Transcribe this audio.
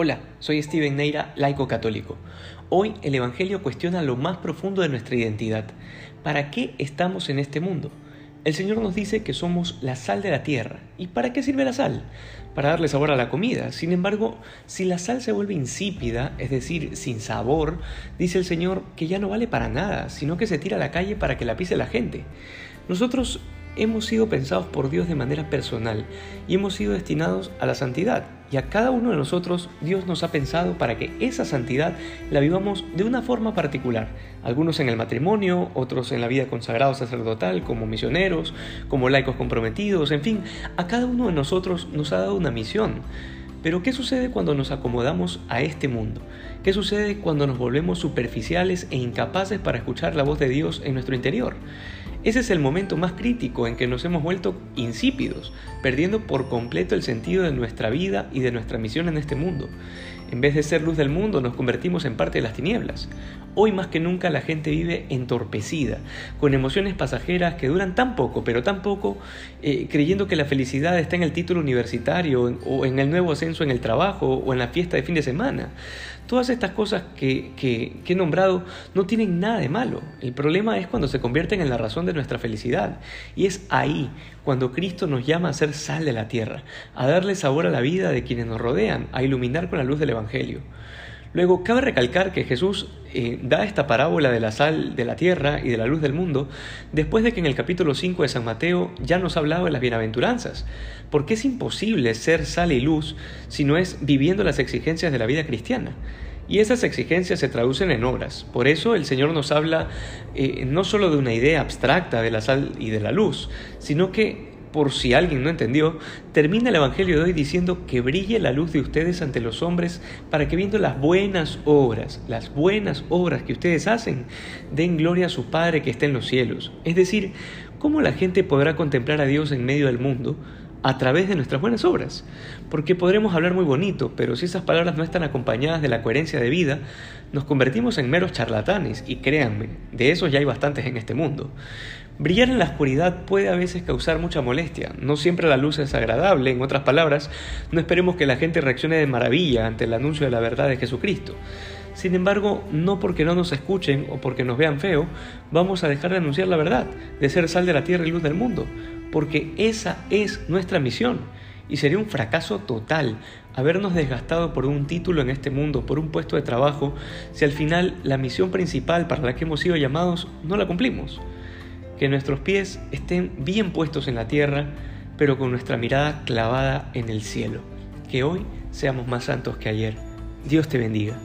Hola, soy Steven Neira, laico católico. Hoy el Evangelio cuestiona lo más profundo de nuestra identidad. ¿Para qué estamos en este mundo? El Señor nos dice que somos la sal de la tierra. ¿Y para qué sirve la sal? Para darle sabor a la comida. Sin embargo, si la sal se vuelve insípida, es decir, sin sabor, dice el Señor que ya no vale para nada, sino que se tira a la calle para que la pise la gente. Nosotros hemos sido pensados por Dios de manera personal y hemos sido destinados a la santidad. Y a cada uno de nosotros Dios nos ha pensado para que esa santidad la vivamos de una forma particular. Algunos en el matrimonio, otros en la vida consagrado sacerdotal, como misioneros, como laicos comprometidos, en fin, a cada uno de nosotros nos ha dado una misión. Pero ¿qué sucede cuando nos acomodamos a este mundo? ¿Qué sucede cuando nos volvemos superficiales e incapaces para escuchar la voz de Dios en nuestro interior? Ese es el momento más crítico en que nos hemos vuelto insípidos, perdiendo por completo el sentido de nuestra vida y de nuestra misión en este mundo. En vez de ser luz del mundo, nos convertimos en parte de las tinieblas. Hoy más que nunca la gente vive entorpecida, con emociones pasajeras que duran tan poco, pero tan poco, eh, creyendo que la felicidad está en el título universitario o en el nuevo ascenso en el trabajo o en la fiesta de fin de semana. Todas estas cosas que, que he nombrado no tienen nada de malo. El problema es cuando se convierten en la razón de nuestra felicidad. Y es ahí cuando Cristo nos llama a ser sal de la tierra, a darle sabor a la vida de quienes nos rodean, a iluminar con la luz del Evangelio. Luego, cabe recalcar que Jesús eh, da esta parábola de la sal de la tierra y de la luz del mundo después de que en el capítulo 5 de San Mateo ya nos ha hablado de las bienaventuranzas, porque es imposible ser sal y luz si no es viviendo las exigencias de la vida cristiana. Y esas exigencias se traducen en obras. Por eso el Señor nos habla eh, no solo de una idea abstracta de la sal y de la luz, sino que por si alguien no entendió, termina el Evangelio de hoy diciendo que brille la luz de ustedes ante los hombres para que viendo las buenas obras, las buenas obras que ustedes hacen, den gloria a su Padre que está en los cielos. Es decir, ¿cómo la gente podrá contemplar a Dios en medio del mundo? A través de nuestras buenas obras, porque podremos hablar muy bonito, pero si esas palabras no están acompañadas de la coherencia de vida, nos convertimos en meros charlatanes, y créanme, de esos ya hay bastantes en este mundo. Brillar en la oscuridad puede a veces causar mucha molestia, no siempre la luz es agradable, en otras palabras, no esperemos que la gente reaccione de maravilla ante el anuncio de la verdad de Jesucristo. Sin embargo, no porque no nos escuchen o porque nos vean feo, vamos a dejar de anunciar la verdad, de ser sal de la tierra y luz del mundo, porque esa es nuestra misión. Y sería un fracaso total habernos desgastado por un título en este mundo, por un puesto de trabajo, si al final la misión principal para la que hemos sido llamados no la cumplimos. Que nuestros pies estén bien puestos en la tierra, pero con nuestra mirada clavada en el cielo. Que hoy seamos más santos que ayer. Dios te bendiga.